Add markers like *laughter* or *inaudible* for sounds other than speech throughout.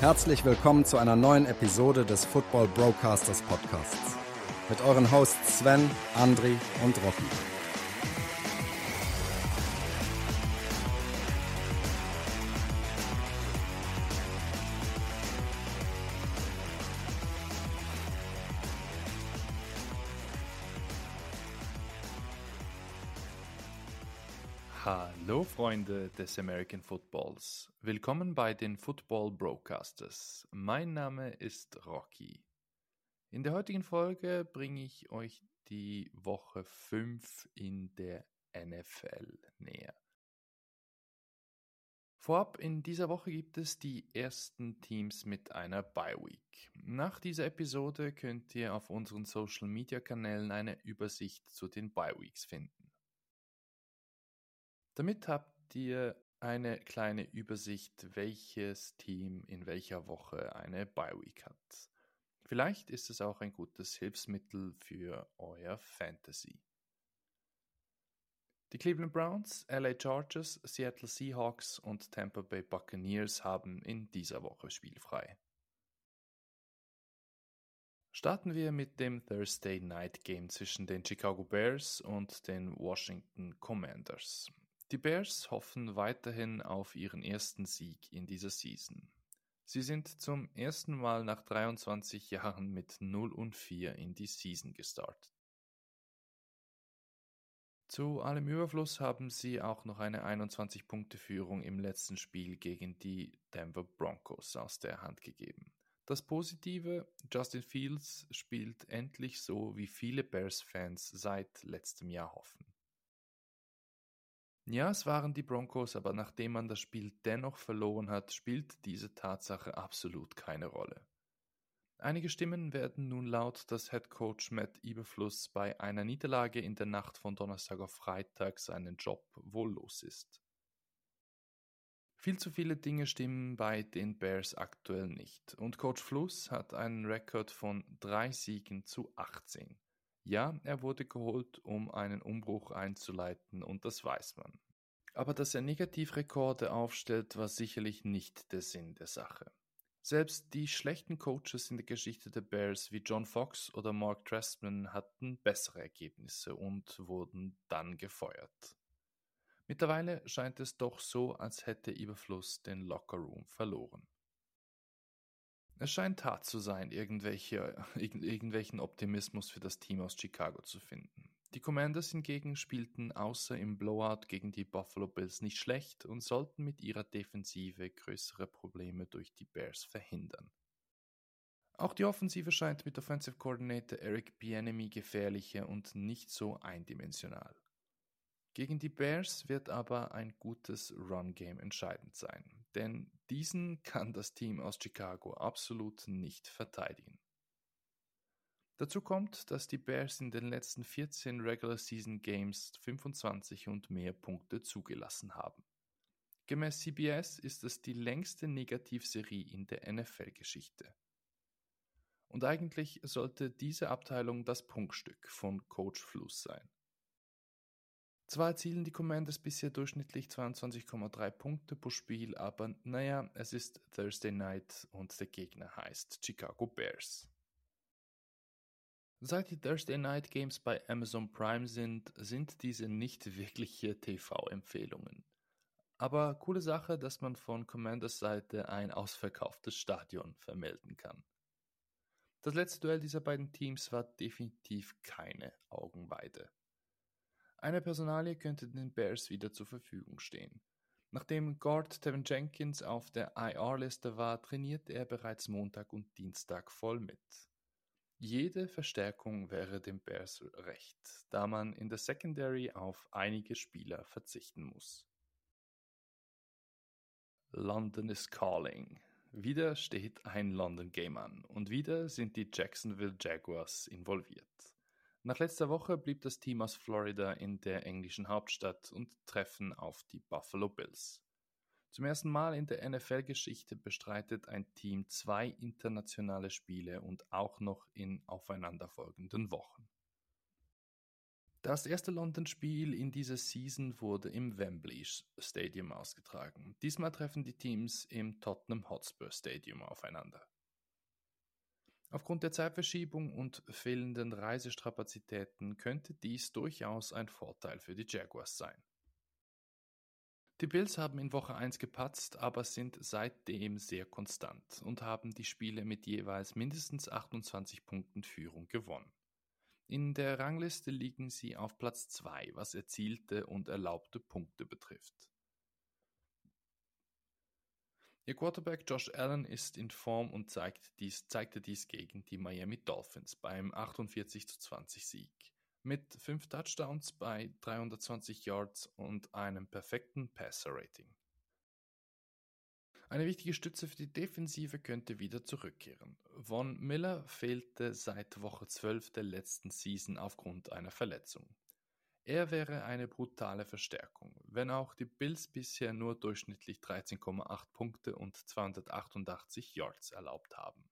Herzlich willkommen zu einer neuen Episode des Football Broadcasters Podcasts. Mit euren Hosts Sven, Andri und Rocky. Freunde des American Footballs. Willkommen bei den Football Broadcasters. Mein Name ist Rocky. In der heutigen Folge bringe ich euch die Woche 5 in der NFL näher. Vorab, in dieser Woche gibt es die ersten Teams mit einer Bye Week. Nach dieser Episode könnt ihr auf unseren Social Media Kanälen eine Übersicht zu den Bye Weeks finden. Damit habt ihr eine kleine Übersicht, welches Team in welcher Woche eine Bye Week hat. Vielleicht ist es auch ein gutes Hilfsmittel für euer Fantasy. Die Cleveland Browns, LA Chargers, Seattle Seahawks und Tampa Bay Buccaneers haben in dieser Woche spielfrei. Starten wir mit dem Thursday Night Game zwischen den Chicago Bears und den Washington Commanders. Die Bears hoffen weiterhin auf ihren ersten Sieg in dieser Season. Sie sind zum ersten Mal nach 23 Jahren mit 0 und 4 in die Season gestartet. Zu allem Überfluss haben sie auch noch eine 21-Punkte-Führung im letzten Spiel gegen die Denver Broncos aus der Hand gegeben. Das Positive, Justin Fields spielt endlich so, wie viele Bears-Fans seit letztem Jahr hoffen. Ja, es waren die Broncos, aber nachdem man das Spiel dennoch verloren hat, spielt diese Tatsache absolut keine Rolle. Einige Stimmen werden nun laut, dass Head Coach Matt Eberfluss bei einer Niederlage in der Nacht von Donnerstag auf Freitag seinen Job wohl los ist. Viel zu viele Dinge stimmen bei den Bears aktuell nicht und Coach Fluss hat einen Rekord von drei Siegen zu 18. Ja, er wurde geholt, um einen Umbruch einzuleiten, und das weiß man. Aber dass er Negativrekorde aufstellt, war sicherlich nicht der Sinn der Sache. Selbst die schlechten Coaches in der Geschichte der Bears wie John Fox oder Mark Trestman hatten bessere Ergebnisse und wurden dann gefeuert. Mittlerweile scheint es doch so, als hätte Überfluss den Lockerroom verloren. Es scheint hart zu sein, irgendwelche, *laughs* irgendwelchen Optimismus für das Team aus Chicago zu finden. Die Commanders hingegen spielten außer im Blowout gegen die Buffalo Bills nicht schlecht und sollten mit ihrer Defensive größere Probleme durch die Bears verhindern. Auch die Offensive scheint mit Offensive Coordinator Eric Bieniemy gefährlicher und nicht so eindimensional. Gegen die Bears wird aber ein gutes Run-Game entscheidend sein, denn diesen kann das Team aus Chicago absolut nicht verteidigen. Dazu kommt, dass die Bears in den letzten 14 Regular Season Games 25 und mehr Punkte zugelassen haben. Gemäß CBS ist es die längste Negativserie in der NFL-Geschichte. Und eigentlich sollte diese Abteilung das Punktstück von Coach Fluss sein. Zwar erzielen die Commanders bisher durchschnittlich 22,3 Punkte pro Spiel, aber naja, es ist Thursday Night und der Gegner heißt Chicago Bears. Seit die Thursday Night Games bei Amazon Prime sind, sind diese nicht wirkliche TV-Empfehlungen. Aber coole Sache, dass man von Commanders Seite ein ausverkauftes Stadion vermelden kann. Das letzte Duell dieser beiden Teams war definitiv keine Augenweide. Eine Personalie könnte den Bears wieder zur Verfügung stehen. Nachdem Guard Tevin Jenkins auf der IR-Liste war, trainierte er bereits Montag und Dienstag voll mit. Jede Verstärkung wäre den Bears recht, da man in der Secondary auf einige Spieler verzichten muss. London is calling. Wieder steht ein London Game an und wieder sind die Jacksonville Jaguars involviert. Nach letzter Woche blieb das Team aus Florida in der englischen Hauptstadt und treffen auf die Buffalo Bills. Zum ersten Mal in der NFL-Geschichte bestreitet ein Team zwei internationale Spiele und auch noch in aufeinanderfolgenden Wochen. Das erste London-Spiel in dieser Season wurde im Wembley Stadium ausgetragen. Diesmal treffen die Teams im Tottenham Hotspur Stadium aufeinander. Aufgrund der Zeitverschiebung und fehlenden Reisestrapazitäten könnte dies durchaus ein Vorteil für die Jaguars sein. Die Bills haben in Woche 1 gepatzt, aber sind seitdem sehr konstant und haben die Spiele mit jeweils mindestens 28 Punkten Führung gewonnen. In der Rangliste liegen sie auf Platz 2, was erzielte und erlaubte Punkte betrifft. Ihr Quarterback Josh Allen ist in Form und zeigt dies, zeigte dies gegen die Miami Dolphins beim 48 20 Sieg. Mit fünf Touchdowns bei 320 Yards und einem perfekten Passer-Rating. Eine wichtige Stütze für die Defensive könnte wieder zurückkehren. Von Miller fehlte seit Woche 12 der letzten Season aufgrund einer Verletzung. Er wäre eine brutale Verstärkung, wenn auch die Bills bisher nur durchschnittlich 13,8 Punkte und 288 Yards erlaubt haben.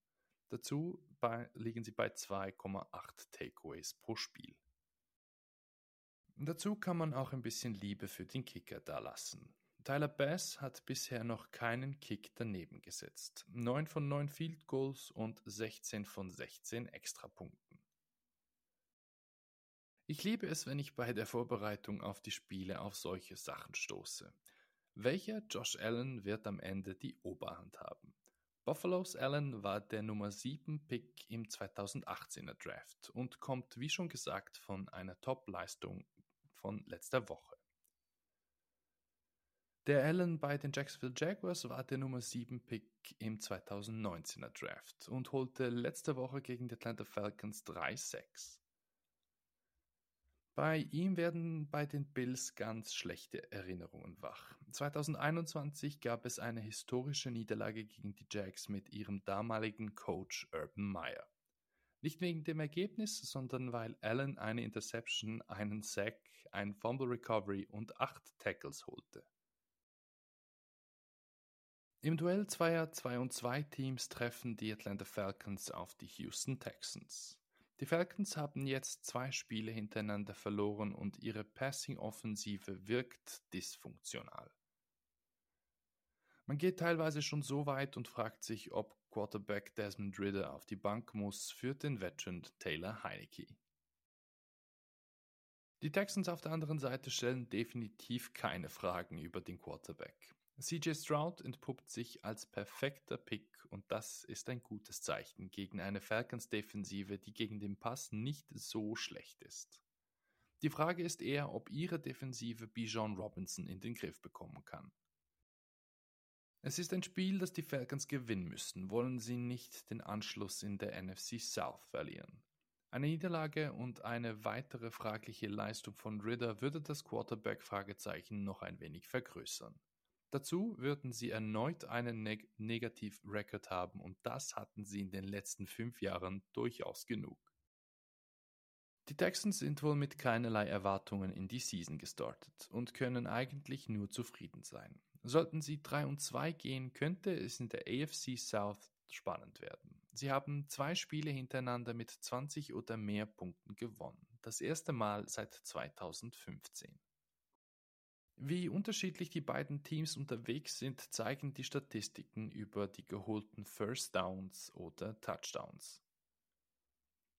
Dazu bei, liegen sie bei 2,8 Takeaways pro Spiel. Dazu kann man auch ein bisschen Liebe für den Kicker dalassen. Tyler Bass hat bisher noch keinen Kick daneben gesetzt. 9 von 9 Field Goals und 16 von 16 Extrapunkten. Ich liebe es, wenn ich bei der Vorbereitung auf die Spiele auf solche Sachen stoße. Welcher Josh Allen wird am Ende die Oberhand haben? Buffalo's Allen war der Nummer 7 Pick im 2018er Draft und kommt wie schon gesagt von einer Top-Leistung von letzter Woche. Der Allen bei den Jacksonville Jaguars war der Nummer 7 Pick im 2019er Draft und holte letzte Woche gegen die Atlanta Falcons 3-6. Bei ihm werden bei den Bills ganz schlechte Erinnerungen wach. 2021 gab es eine historische Niederlage gegen die Jags mit ihrem damaligen Coach Urban Meyer. Nicht wegen dem Ergebnis, sondern weil Allen eine Interception, einen Sack, ein Fumble Recovery und acht Tackles holte. Im Duell zweier 2 und 2 Teams treffen die Atlanta Falcons auf die Houston Texans. Die Falcons haben jetzt zwei Spiele hintereinander verloren und ihre Passing-Offensive wirkt dysfunktional. Man geht teilweise schon so weit und fragt sich, ob Quarterback Desmond Ridder auf die Bank muss für den Veteran Taylor Heineke. Die Texans auf der anderen Seite stellen definitiv keine Fragen über den Quarterback. CJ Stroud entpuppt sich als perfekter Pick und das ist ein gutes Zeichen gegen eine Falcons-Defensive, die gegen den Pass nicht so schlecht ist. Die Frage ist eher, ob ihre Defensive Bijan Robinson in den Griff bekommen kann. Es ist ein Spiel, das die Falcons gewinnen müssen, wollen sie nicht den Anschluss in der NFC South verlieren. Eine Niederlage und eine weitere fragliche Leistung von Ridder würde das Quarterback-Fragezeichen noch ein wenig vergrößern. Dazu würden sie erneut einen Neg Negativ-Record haben und das hatten sie in den letzten fünf Jahren durchaus genug. Die Texans sind wohl mit keinerlei Erwartungen in die Season gestartet und können eigentlich nur zufrieden sein. Sollten sie 3 und 2 gehen, könnte es in der AFC South spannend werden. Sie haben zwei Spiele hintereinander mit 20 oder mehr Punkten gewonnen. Das erste Mal seit 2015. Wie unterschiedlich die beiden Teams unterwegs sind, zeigen die Statistiken über die geholten First Downs oder Touchdowns.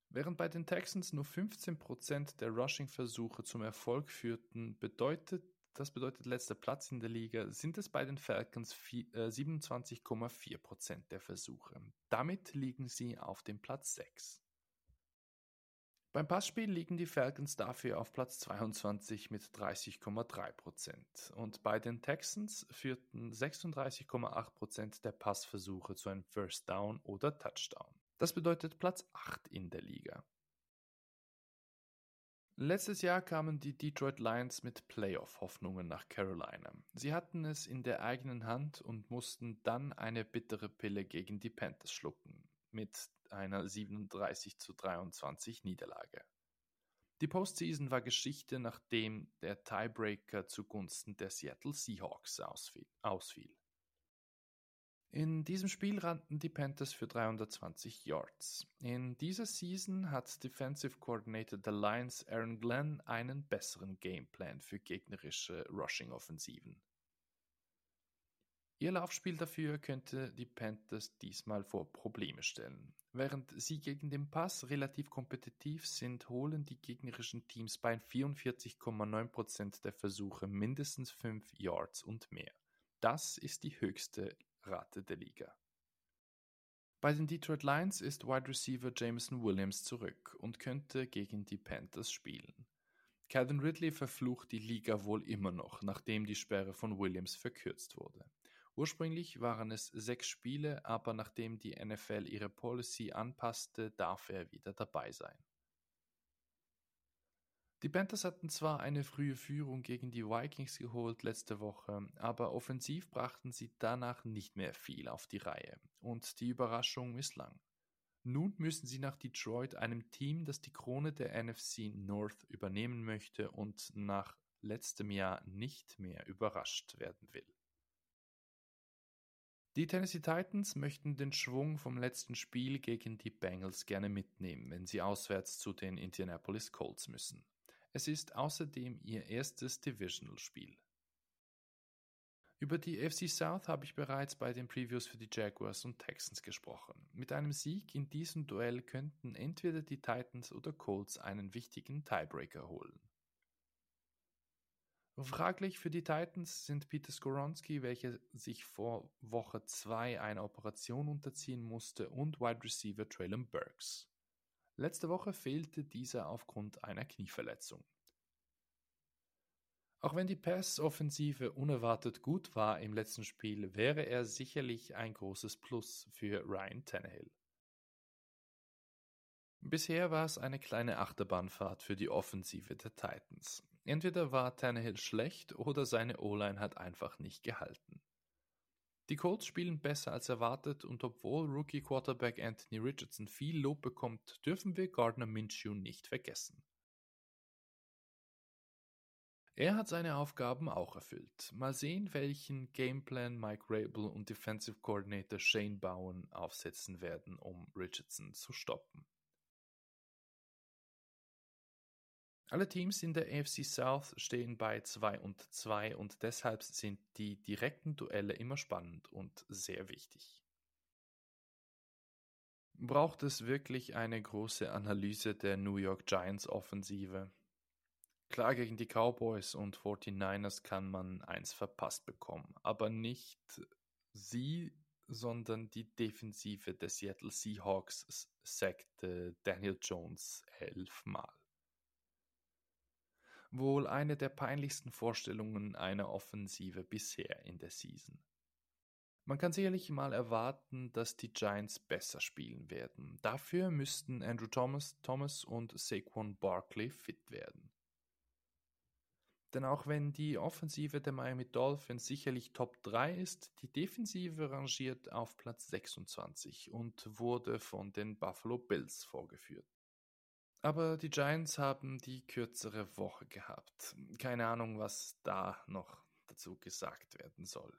Während bei den Texans nur 15% der Rushing-Versuche zum Erfolg führten, bedeutet, das bedeutet letzter Platz in der Liga, sind es bei den Falcons 27,4% äh, der Versuche. Damit liegen sie auf dem Platz 6. Beim Passspiel liegen die Falcons dafür auf Platz 22 mit 30,3% und bei den Texans führten 36,8% der Passversuche zu einem First Down oder Touchdown. Das bedeutet Platz 8 in der Liga. Letztes Jahr kamen die Detroit Lions mit Playoff-Hoffnungen nach Carolina. Sie hatten es in der eigenen Hand und mussten dann eine bittere Pille gegen die Panthers schlucken, mit einer 37 zu 23 Niederlage. Die Postseason war Geschichte, nachdem der Tiebreaker zugunsten der Seattle Seahawks ausfiel. In diesem Spiel rannten die Panthers für 320 Yards. In dieser Season hat Defensive Coordinator der Lions Aaron Glenn einen besseren Gameplan für gegnerische Rushing-Offensiven. Ihr Laufspiel dafür könnte die Panthers diesmal vor Probleme stellen. Während sie gegen den Pass relativ kompetitiv sind, holen die gegnerischen Teams bei 44,9% der Versuche mindestens 5 Yards und mehr. Das ist die höchste Rate der Liga. Bei den Detroit Lions ist Wide Receiver Jameson Williams zurück und könnte gegen die Panthers spielen. Calvin Ridley verflucht die Liga wohl immer noch, nachdem die Sperre von Williams verkürzt wurde. Ursprünglich waren es sechs Spiele, aber nachdem die NFL ihre Policy anpasste, darf er wieder dabei sein. Die Panthers hatten zwar eine frühe Führung gegen die Vikings geholt letzte Woche, aber offensiv brachten sie danach nicht mehr viel auf die Reihe und die Überraschung misslang. Nun müssen sie nach Detroit, einem Team, das die Krone der NFC North übernehmen möchte und nach letztem Jahr nicht mehr überrascht werden will. Die Tennessee Titans möchten den Schwung vom letzten Spiel gegen die Bengals gerne mitnehmen, wenn sie auswärts zu den Indianapolis Colts müssen. Es ist außerdem ihr erstes Divisional-Spiel. Über die FC South habe ich bereits bei den Previews für die Jaguars und Texans gesprochen. Mit einem Sieg in diesem Duell könnten entweder die Titans oder Colts einen wichtigen Tiebreaker holen. Fraglich für die Titans sind Peter Skoronski, welcher sich vor Woche 2 einer Operation unterziehen musste, und Wide Receiver Traylon Burks. Letzte Woche fehlte dieser aufgrund einer Knieverletzung. Auch wenn die Pass-Offensive unerwartet gut war im letzten Spiel, wäre er sicherlich ein großes Plus für Ryan Tannehill. Bisher war es eine kleine Achterbahnfahrt für die Offensive der Titans. Entweder war Tannehill schlecht oder seine O-Line hat einfach nicht gehalten. Die Colts spielen besser als erwartet und obwohl Rookie-Quarterback Anthony Richardson viel Lob bekommt, dürfen wir Gardner Minshew nicht vergessen. Er hat seine Aufgaben auch erfüllt. Mal sehen, welchen Gameplan Mike Rabel und Defensive Coordinator Shane Bowen aufsetzen werden, um Richardson zu stoppen. Alle Teams in der AFC South stehen bei 2 und 2 und deshalb sind die direkten Duelle immer spannend und sehr wichtig. Braucht es wirklich eine große Analyse der New York Giants Offensive? Klar, gegen die Cowboys und 49ers kann man eins verpasst bekommen, aber nicht sie, sondern die Defensive der Seattle Seahawks sackte Daniel Jones elfmal wohl eine der peinlichsten Vorstellungen einer Offensive bisher in der Season. Man kann sicherlich mal erwarten, dass die Giants besser spielen werden. Dafür müssten Andrew Thomas, Thomas und Saquon Barkley fit werden. Denn auch wenn die Offensive der Miami Dolphins sicherlich Top 3 ist, die Defensive rangiert auf Platz 26 und wurde von den Buffalo Bills vorgeführt. Aber die Giants haben die kürzere Woche gehabt. Keine Ahnung, was da noch dazu gesagt werden soll.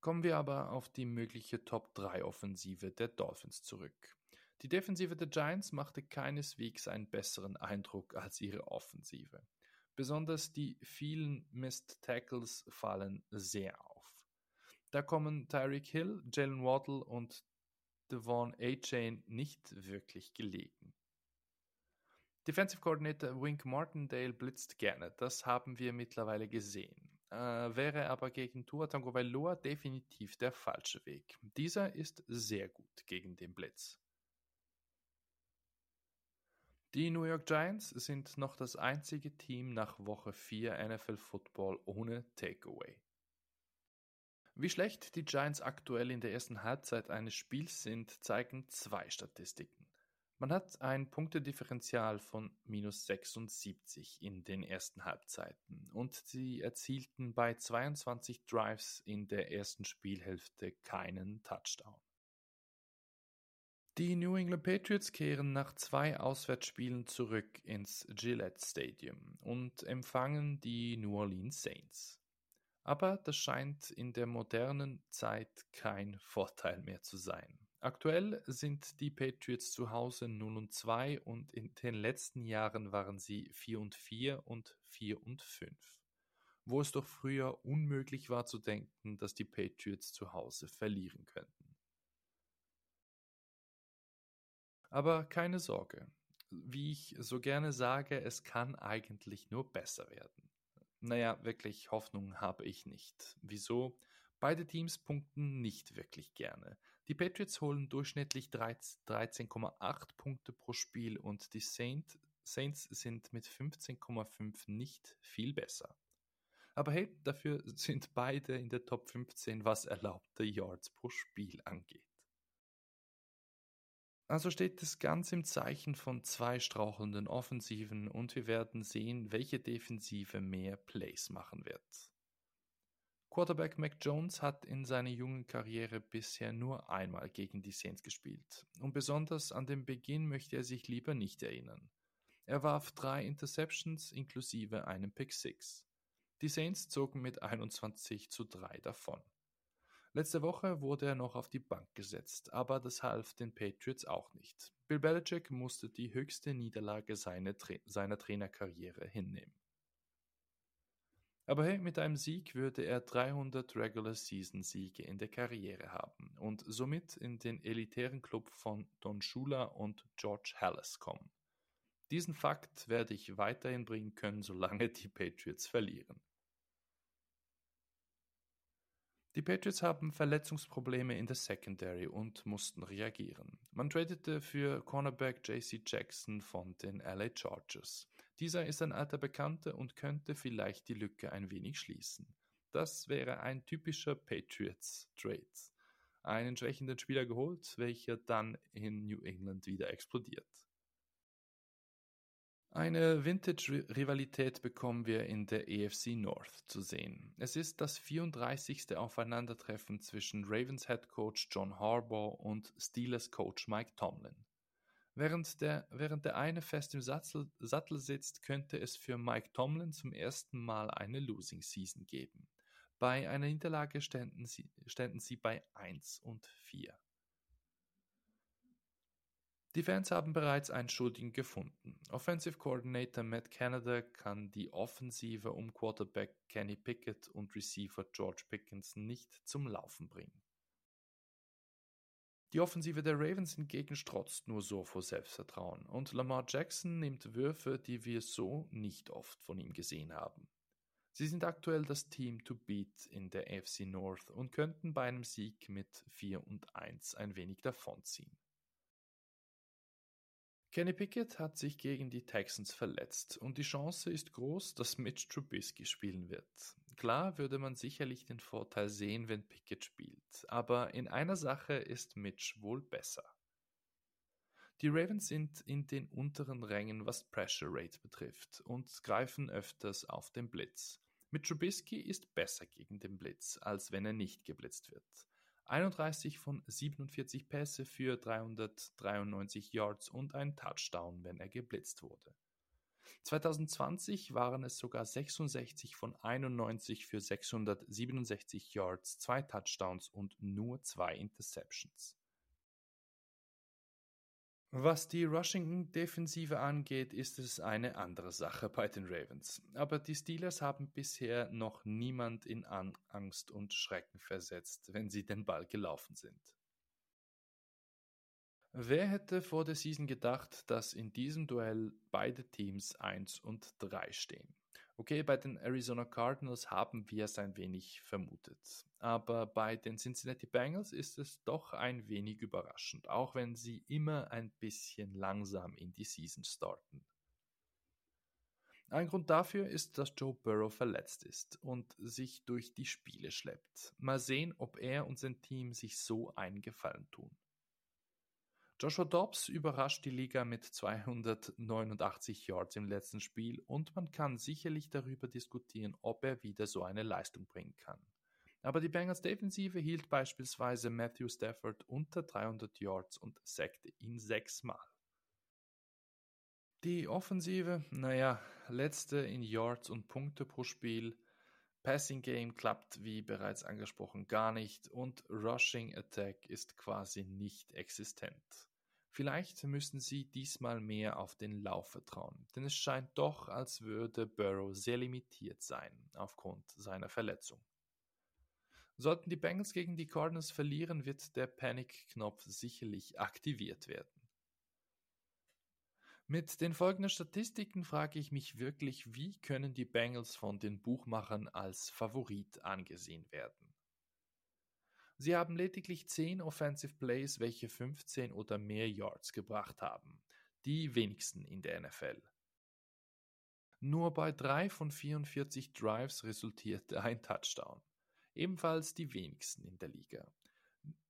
Kommen wir aber auf die mögliche Top-3-Offensive der Dolphins zurück. Die Defensive der Giants machte keineswegs einen besseren Eindruck als ihre Offensive. Besonders die vielen Missed Tackles fallen sehr auf. Da kommen Tyreek Hill, Jalen Waddle und Devon A-Chain nicht wirklich gelegen. Defensive Coordinator Wink Martindale blitzt gerne, das haben wir mittlerweile gesehen. Äh, wäre aber gegen Tua Tagovailoa definitiv der falsche Weg. Dieser ist sehr gut gegen den Blitz. Die New York Giants sind noch das einzige Team nach Woche 4 NFL Football ohne Takeaway. Wie schlecht die Giants aktuell in der ersten Halbzeit eines Spiels sind, zeigen zwei Statistiken. Man hat ein Punktedifferential von minus 76 in den ersten Halbzeiten und sie erzielten bei 22 Drives in der ersten Spielhälfte keinen Touchdown. Die New England Patriots kehren nach zwei Auswärtsspielen zurück ins Gillette Stadium und empfangen die New Orleans Saints. Aber das scheint in der modernen Zeit kein *laughs* Vorteil mehr zu sein. Aktuell sind die Patriots zu Hause 0 und 2 und in den letzten Jahren waren sie 4 und 4 und 4 und 5. Wo es doch früher unmöglich war zu denken, dass die Patriots zu Hause verlieren könnten. Aber keine Sorge. Wie ich so gerne sage, es kann eigentlich nur besser werden. Naja, wirklich Hoffnung habe ich nicht. Wieso? Beide Teams punkten nicht wirklich gerne. Die Patriots holen durchschnittlich 13,8 Punkte pro Spiel und die Saint, Saints sind mit 15,5 nicht viel besser. Aber hey, dafür *laughs* sind beide in der Top 15, was erlaubte Yards pro Spiel angeht. Also steht es ganz im Zeichen von zwei strauchelnden Offensiven und wir werden sehen, welche Defensive mehr Plays machen wird. Quarterback Mac Jones hat in seiner jungen Karriere bisher nur einmal gegen die Saints gespielt und besonders an den Beginn möchte er sich lieber nicht erinnern. Er warf drei Interceptions inklusive einem Pick Six. Die Saints zogen mit 21 zu 3 davon. Letzte Woche wurde er noch auf die Bank gesetzt, aber das half den Patriots auch nicht. Bill Belichick musste die höchste Niederlage seiner, Tra seiner Trainerkarriere hinnehmen. Aber hey, mit einem Sieg würde er 300 Regular Season Siege in der Karriere haben und somit in den elitären Club von Don Shula und George Hallis kommen. Diesen Fakt werde ich weiterhin bringen können, solange die Patriots verlieren. Die Patriots haben Verletzungsprobleme in der Secondary und mussten reagieren. Man tradete für Cornerback JC Jackson von den LA Chargers. Dieser ist ein alter Bekannter und könnte vielleicht die Lücke ein wenig schließen. Das wäre ein typischer Patriots-Trade. Einen schwächenden Spieler geholt, welcher dann in New England wieder explodiert. Eine Vintage-Rivalität bekommen wir in der EFC North zu sehen. Es ist das 34. Aufeinandertreffen zwischen Ravens Head Coach John Harbaugh und Steelers Coach Mike Tomlin. Während der, während der eine fest im Sattel, Sattel sitzt, könnte es für Mike Tomlin zum ersten Mal eine Losing Season geben. Bei einer Niederlage ständen sie, ständen sie bei 1 und 4. Die Fans haben bereits einen Schuldigen gefunden. Offensive Coordinator Matt Canada kann die Offensive um Quarterback Kenny Pickett und Receiver George Pickens nicht zum Laufen bringen. Die Offensive der Ravens hingegen strotzt nur so vor Selbstvertrauen und Lamar Jackson nimmt Würfe, die wir so nicht oft von ihm gesehen haben. Sie sind aktuell das Team to beat in der AFC North und könnten bei einem Sieg mit 4 und 1 ein wenig davonziehen. Kenny Pickett hat sich gegen die Texans verletzt und die Chance ist groß, dass Mitch Trubisky spielen wird. Klar würde man sicherlich den Vorteil sehen, wenn Pickett spielt, aber in einer Sache ist Mitch wohl besser. Die Ravens sind in den unteren Rängen, was Pressure Rate betrifft und greifen öfters auf den Blitz. Mit Trubisky ist besser gegen den Blitz, als wenn er nicht geblitzt wird. 31 von 47 Pässe für 393 Yards und ein Touchdown, wenn er geblitzt wurde. 2020 waren es sogar 66 von 91 für 667 Yards, zwei Touchdowns und nur zwei Interceptions. Was die Rushing-Defensive angeht, ist es eine andere Sache bei den Ravens. Aber die Steelers haben bisher noch niemand in Angst und Schrecken versetzt, wenn sie den Ball gelaufen sind. Wer hätte vor der Season gedacht, dass in diesem Duell beide Teams 1 und 3 stehen? Okay, bei den Arizona Cardinals haben wir es ein wenig vermutet. Aber bei den Cincinnati Bengals ist es doch ein wenig überraschend, auch wenn sie immer ein bisschen langsam in die Season starten. Ein Grund dafür ist, dass Joe Burrow verletzt ist und sich durch die Spiele schleppt. Mal sehen, ob er und sein Team sich so einen Gefallen tun. Joshua Dobbs überrascht die Liga mit 289 Yards im letzten Spiel und man kann sicherlich darüber diskutieren, ob er wieder so eine Leistung bringen kann. Aber die Bengals Defensive hielt beispielsweise Matthew Stafford unter 300 Yards und sackte ihn sechsmal. Die Offensive, naja, letzte in Yards und Punkte pro Spiel, Passing Game klappt wie bereits angesprochen gar nicht und Rushing Attack ist quasi nicht existent. Vielleicht müssen sie diesmal mehr auf den Lauf vertrauen, denn es scheint doch, als würde Burrow sehr limitiert sein aufgrund seiner Verletzung. Sollten die Bengals gegen die Cardinals verlieren, wird der Panic-Knopf sicherlich aktiviert werden. Mit den folgenden Statistiken frage ich mich wirklich, wie können die Bengals von den Buchmachern als Favorit angesehen werden? Sie haben lediglich 10 Offensive Plays, welche 15 oder mehr Yards gebracht haben, die wenigsten in der NFL. Nur bei 3 von 44 Drives resultierte ein Touchdown, ebenfalls die wenigsten in der Liga.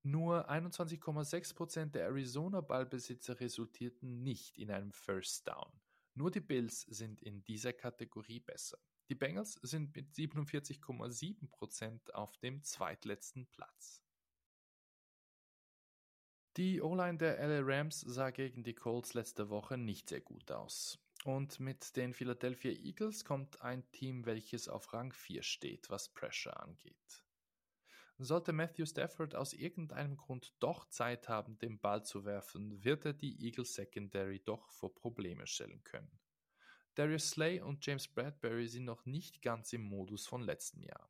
Nur 21,6% der Arizona-Ballbesitzer resultierten nicht in einem First Down. Nur die Bills sind in dieser Kategorie besser. Die Bengals sind mit 47,7% auf dem zweitletzten Platz. Die O-Line der LA Rams sah gegen die Colts letzte Woche nicht sehr gut aus. Und mit den Philadelphia Eagles kommt ein Team, welches auf Rang 4 steht, was Pressure angeht. Sollte Matthew Stafford aus irgendeinem Grund doch Zeit haben, den Ball zu werfen, wird er die Eagles Secondary doch vor Probleme stellen können. Darius Slay und James Bradbury sind noch nicht ganz im Modus von letztem Jahr.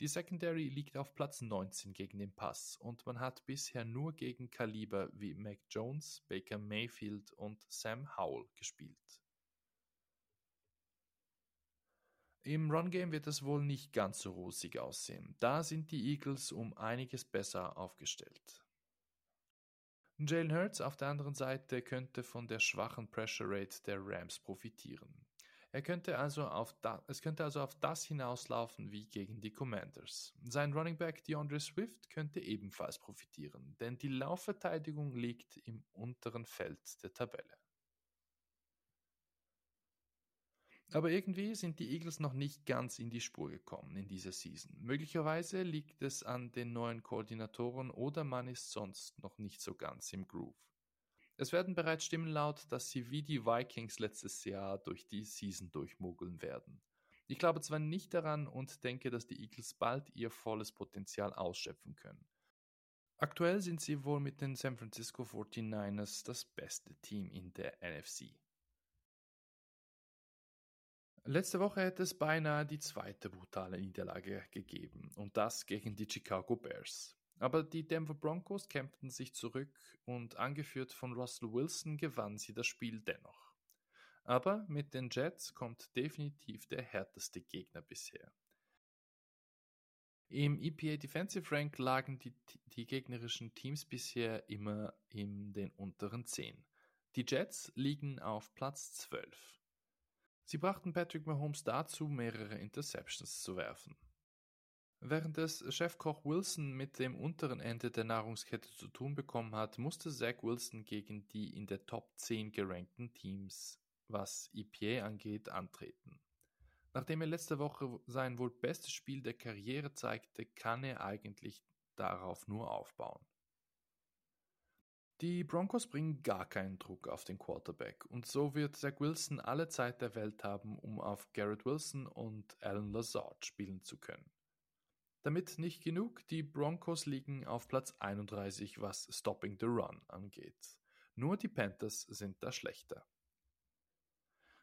Die Secondary liegt auf Platz 19 gegen den Pass und man hat bisher nur gegen Kaliber wie Mac Jones, Baker Mayfield und Sam Howell gespielt. Im Run-Game wird es wohl nicht ganz so rosig aussehen. Da sind die Eagles um einiges besser aufgestellt. Jalen Hurts auf der anderen Seite könnte von der schwachen Pressure Rate der Rams profitieren. Er könnte also auf da, es könnte also auf das hinauslaufen wie gegen die Commanders. Sein Running Back DeAndre Swift könnte ebenfalls profitieren, denn die Laufverteidigung liegt im unteren Feld der Tabelle. Aber irgendwie sind die Eagles noch nicht ganz in die Spur gekommen in dieser Season. Möglicherweise liegt es an den neuen Koordinatoren oder man ist sonst noch nicht so ganz im Groove. Es werden bereits Stimmen laut, dass sie wie die Vikings letztes Jahr durch die Season durchmogeln werden. Ich glaube zwar nicht daran und denke, dass die Eagles bald ihr volles Potenzial ausschöpfen können. Aktuell sind sie wohl mit den San Francisco 49ers das beste Team in der NFC. Letzte Woche hätte es beinahe die zweite brutale Niederlage gegeben und das gegen die Chicago Bears. Aber die Denver Broncos kämpften sich zurück und angeführt von Russell Wilson gewann sie das Spiel dennoch. Aber mit den Jets kommt definitiv der härteste Gegner bisher. Im EPA Defensive Rank lagen die, die gegnerischen Teams bisher immer in den unteren 10. Die Jets liegen auf Platz 12. Sie brachten Patrick Mahomes dazu, mehrere Interceptions zu werfen. Während es Chefkoch Wilson mit dem unteren Ende der Nahrungskette zu tun bekommen hat, musste Zach Wilson gegen die in der Top 10 gerankten Teams, was EPA angeht, antreten. Nachdem er letzte Woche sein wohl bestes Spiel der Karriere zeigte, kann er eigentlich darauf nur aufbauen. Die Broncos bringen gar keinen Druck auf den Quarterback und so wird Zach Wilson alle Zeit der Welt haben, um auf Garrett Wilson und Alan Lazard spielen zu können. Damit nicht genug, die Broncos liegen auf Platz 31, was Stopping the Run angeht. Nur die Panthers sind da schlechter.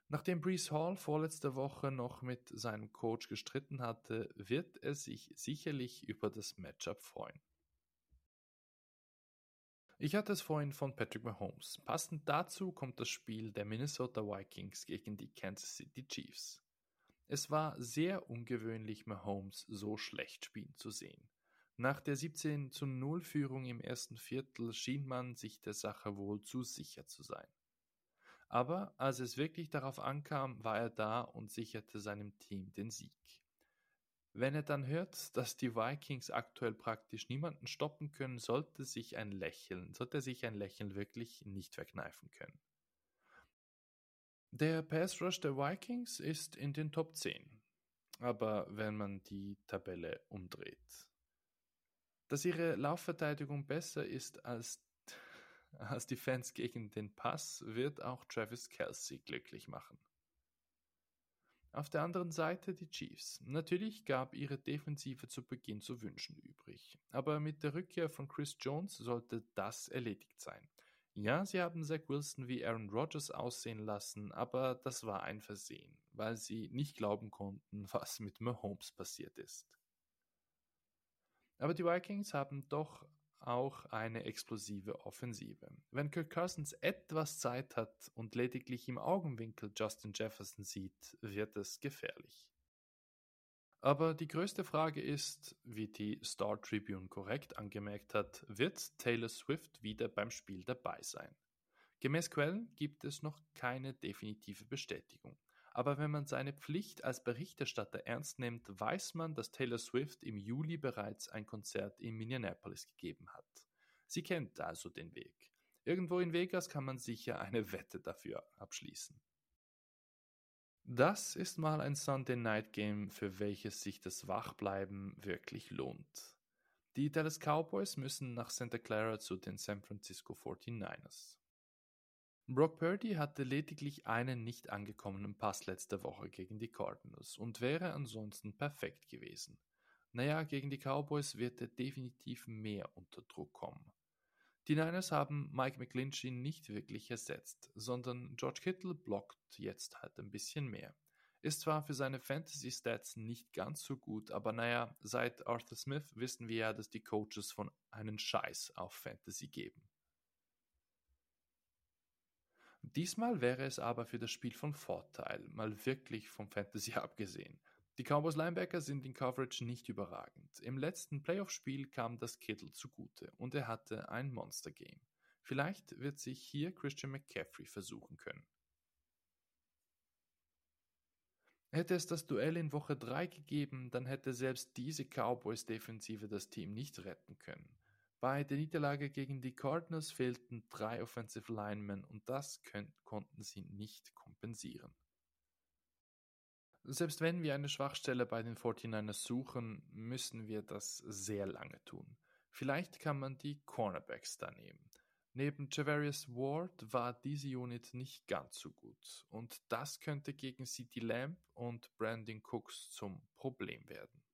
Nachdem Brees Hall vorletzte Woche noch mit seinem Coach gestritten hatte, wird er sich sicherlich über das Matchup freuen. Ich hatte es vorhin von Patrick Mahomes. Passend dazu kommt das Spiel der Minnesota Vikings gegen die Kansas City Chiefs. Es war sehr ungewöhnlich, Mahomes so schlecht spielen zu sehen. Nach der 17 zu 0 Führung im ersten Viertel schien man sich der Sache wohl zu sicher zu sein. Aber als es wirklich darauf ankam, war er da und sicherte seinem Team den Sieg. Wenn er dann hört, dass die Vikings aktuell praktisch niemanden stoppen können, sollte sich ein Lächeln, sollte sich ein Lächeln wirklich nicht verkneifen können. Der Pass Rush der Vikings ist in den Top 10. Aber wenn man die Tabelle umdreht, dass ihre Laufverteidigung besser ist als, *laughs* als die Fans gegen den Pass, wird auch Travis Kelsey glücklich machen. Auf der anderen Seite die Chiefs. Natürlich gab ihre Defensive zu Beginn zu wünschen übrig, aber mit der Rückkehr von Chris Jones sollte das erledigt sein. Ja, sie haben Zach Wilson wie Aaron Rodgers aussehen lassen, aber das war ein Versehen, weil sie nicht glauben konnten, *laughs* was mit Mahomes passiert ist. Aber die Vikings haben doch auch eine explosive Offensive. Wenn Kirk Cousins etwas Zeit hat und lediglich im Augenwinkel Justin Jefferson sieht, wird es gefährlich. Aber die größte Frage ist, wie die Star Tribune korrekt angemerkt hat, wird Taylor Swift wieder beim Spiel dabei sein? Gemäß Quellen gibt es noch keine definitive Bestätigung. Aber wenn man seine Pflicht als Berichterstatter ernst nimmt, weiß man, dass Taylor Swift im Juli bereits ein Konzert in Minneapolis gegeben hat. Sie kennt also den Weg. Irgendwo in Vegas kann man sicher eine *laughs* Wette dafür abschließen. Das ist mal ein Sunday Night Game, für welches sich das Wachbleiben wirklich lohnt. Die Dallas Cowboys müssen nach Santa Clara zu den San Francisco 49ers. Brock Purdy hatte lediglich einen nicht angekommenen Pass letzte Woche gegen die Cardinals und wäre ansonsten perfekt gewesen. Naja, gegen die Cowboys wird er definitiv mehr unter Druck kommen. Die Niners haben Mike McGlinchey nicht wirklich ersetzt, sondern George Kittle blockt jetzt halt ein bisschen mehr. Ist zwar für seine Fantasy-Stats nicht ganz so gut, aber naja, seit Arthur Smith wissen wir ja, dass die Coaches von einen Scheiß auf Fantasy geben. Diesmal wäre es aber für das Spiel von Vorteil, mal wirklich vom Fantasy *laughs* abgesehen. Die Cowboys Linebacker sind in Coverage nicht überragend. Im letzten Playoff-Spiel kam das Kittel zugute und er hatte ein Monster-Game. Vielleicht wird sich hier Christian McCaffrey versuchen können. Hätte es das Duell in Woche 3 gegeben, dann hätte selbst diese Cowboys-Defensive das Team nicht retten können. Bei der Niederlage gegen die Cardinals fehlten drei Offensive Linemen und das konnten sie nicht kompensieren. Selbst wenn wir eine Schwachstelle bei den 49ers suchen, müssen wir das sehr lange tun. Vielleicht kann man die Cornerbacks da nehmen. Neben Javarius Ward war diese Unit nicht ganz so gut und das könnte gegen CeeDee Lamb und Brandon Cooks zum Problem werden.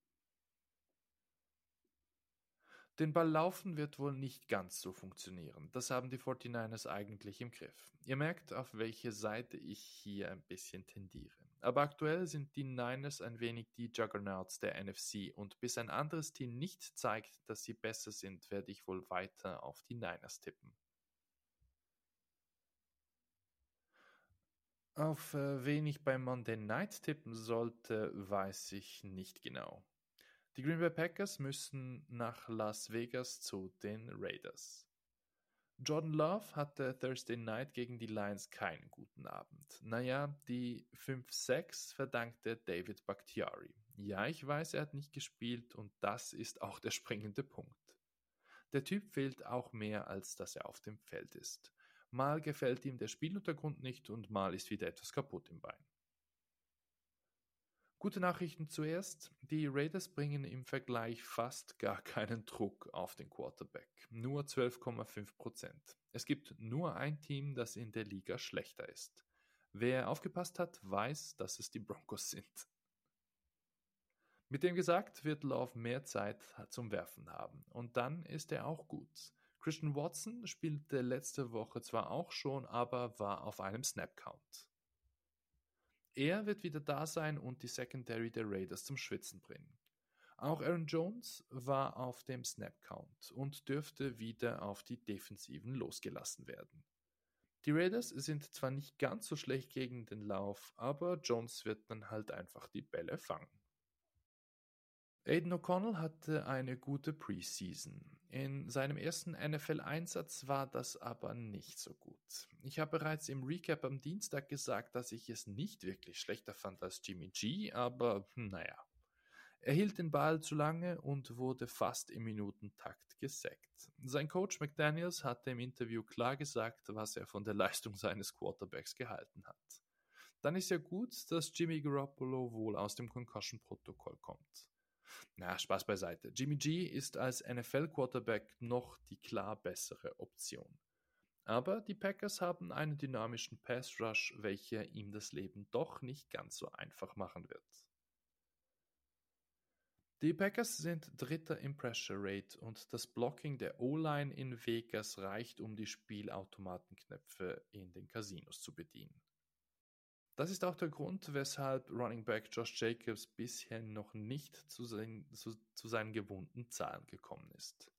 Den Ball laufen wird wohl nicht ganz so funktionieren. Das haben die 49ers eigentlich im Griff. Ihr merkt, auf welche Seite ich hier ein bisschen tendiere. Aber aktuell sind die Niners ein wenig die Juggernauts der NFC und bis ein anderes Team nicht zeigt, dass sie besser sind, werde ich wohl weiter auf die Niners tippen. Auf äh, wen ich beim Monday Night tippen sollte, weiß ich nicht genau. Die Green Bay Packers müssen nach Las Vegas zu den Raiders. Jordan Love hatte Thursday Night gegen die Lions keinen guten Abend. Naja, die 5-6 verdankte David Bakhtiari. Ja, ich weiß, er hat nicht gespielt und das ist auch der springende Punkt. Der Typ fehlt auch mehr, als dass er auf dem Feld ist. Mal gefällt ihm der Spieluntergrund nicht und mal ist wieder etwas kaputt im Bein. Gute Nachrichten zuerst. Die Raiders bringen im Vergleich fast gar keinen Druck auf den Quarterback. Nur 12,5 Prozent. Es gibt nur ein Team, das in der Liga schlechter ist. Wer aufgepasst hat, weiß, dass es die Broncos sind. Mit dem gesagt wird Love mehr Zeit zum Werfen haben. Und dann ist er auch gut. Christian Watson spielte letzte Woche zwar auch schon, aber war auf einem Snap-Count. Er wird wieder da sein und die Secondary der Raiders zum Schwitzen bringen. Auch Aaron Jones war auf dem Snap-Count und dürfte wieder auf die Defensiven losgelassen werden. Die Raiders sind zwar nicht ganz so schlecht gegen den Lauf, aber Jones wird dann halt einfach die Bälle fangen. Aiden O'Connell hatte eine gute Preseason. In seinem ersten NFL-Einsatz war das aber nicht so gut. Ich habe bereits im Recap am Dienstag gesagt, dass ich es nicht wirklich schlechter fand als Jimmy G, aber naja. Er hielt den Ball zu lange und wurde fast im Minutentakt gesackt. Sein Coach McDaniels hatte im Interview klar gesagt, was er von der Leistung seines Quarterbacks gehalten hat. Dann ist ja gut, dass Jimmy Garoppolo wohl aus dem Concussion-Protokoll kommt. Na, Spaß beiseite. Jimmy G ist als NFL-Quarterback noch die klar bessere Option. Aber die Packers haben einen dynamischen Pass Rush, welcher ihm das Leben doch nicht ganz so einfach machen wird. Die Packers sind Dritter im Pressure Rate und das Blocking der O-Line in Vegas reicht, um die Spielautomatenknöpfe in den Casinos zu bedienen. Das ist auch der Grund, weshalb Running Back Josh Jacobs bisher noch nicht zu, sein, zu, zu seinen gewohnten Zahlen gekommen ist.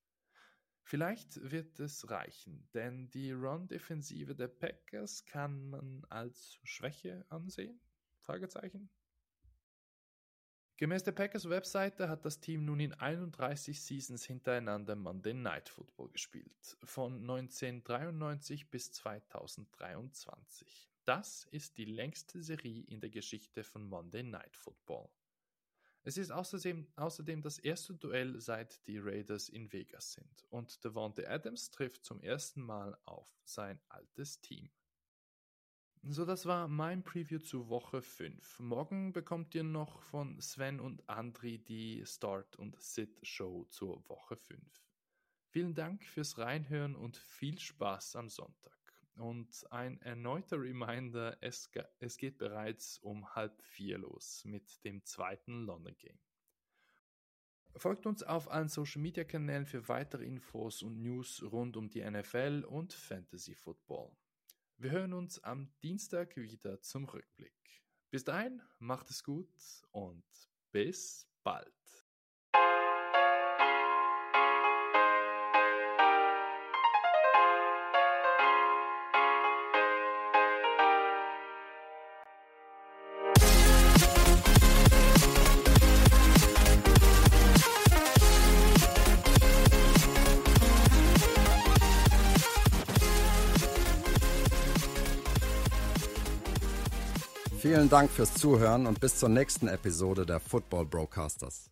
Vielleicht wird es reichen, denn die Run-Defensive der Packers kann man als Schwäche ansehen? Fragezeichen. Gemäß der Packers Webseite hat das Team nun in 31 Seasons hintereinander Monday Night Football gespielt, von 1993 bis 2023. Das ist die längste Serie in der Geschichte von Monday Night Football. Es ist außerdem, außerdem das erste Duell seit die Raiders in Vegas sind und Devontae Adams trifft zum ersten Mal auf sein altes Team. So, das war mein Preview zu Woche 5. Morgen bekommt ihr noch von Sven und Andri die Start- und Sit-Show zur Woche 5. Vielen Dank fürs Reinhören und viel Spaß am Sonntag. Und ein erneuter Reminder, es, es geht bereits um halb vier los mit dem zweiten London Game. Folgt uns auf allen Social Media Kanälen für weitere Infos und News rund um die NFL und Fantasy Football. Wir hören uns am Dienstag wieder zum Rückblick. Bis dahin, macht es gut und bis bald. Dank fürs Zuhören und bis zur nächsten Episode der Football Broadcasters.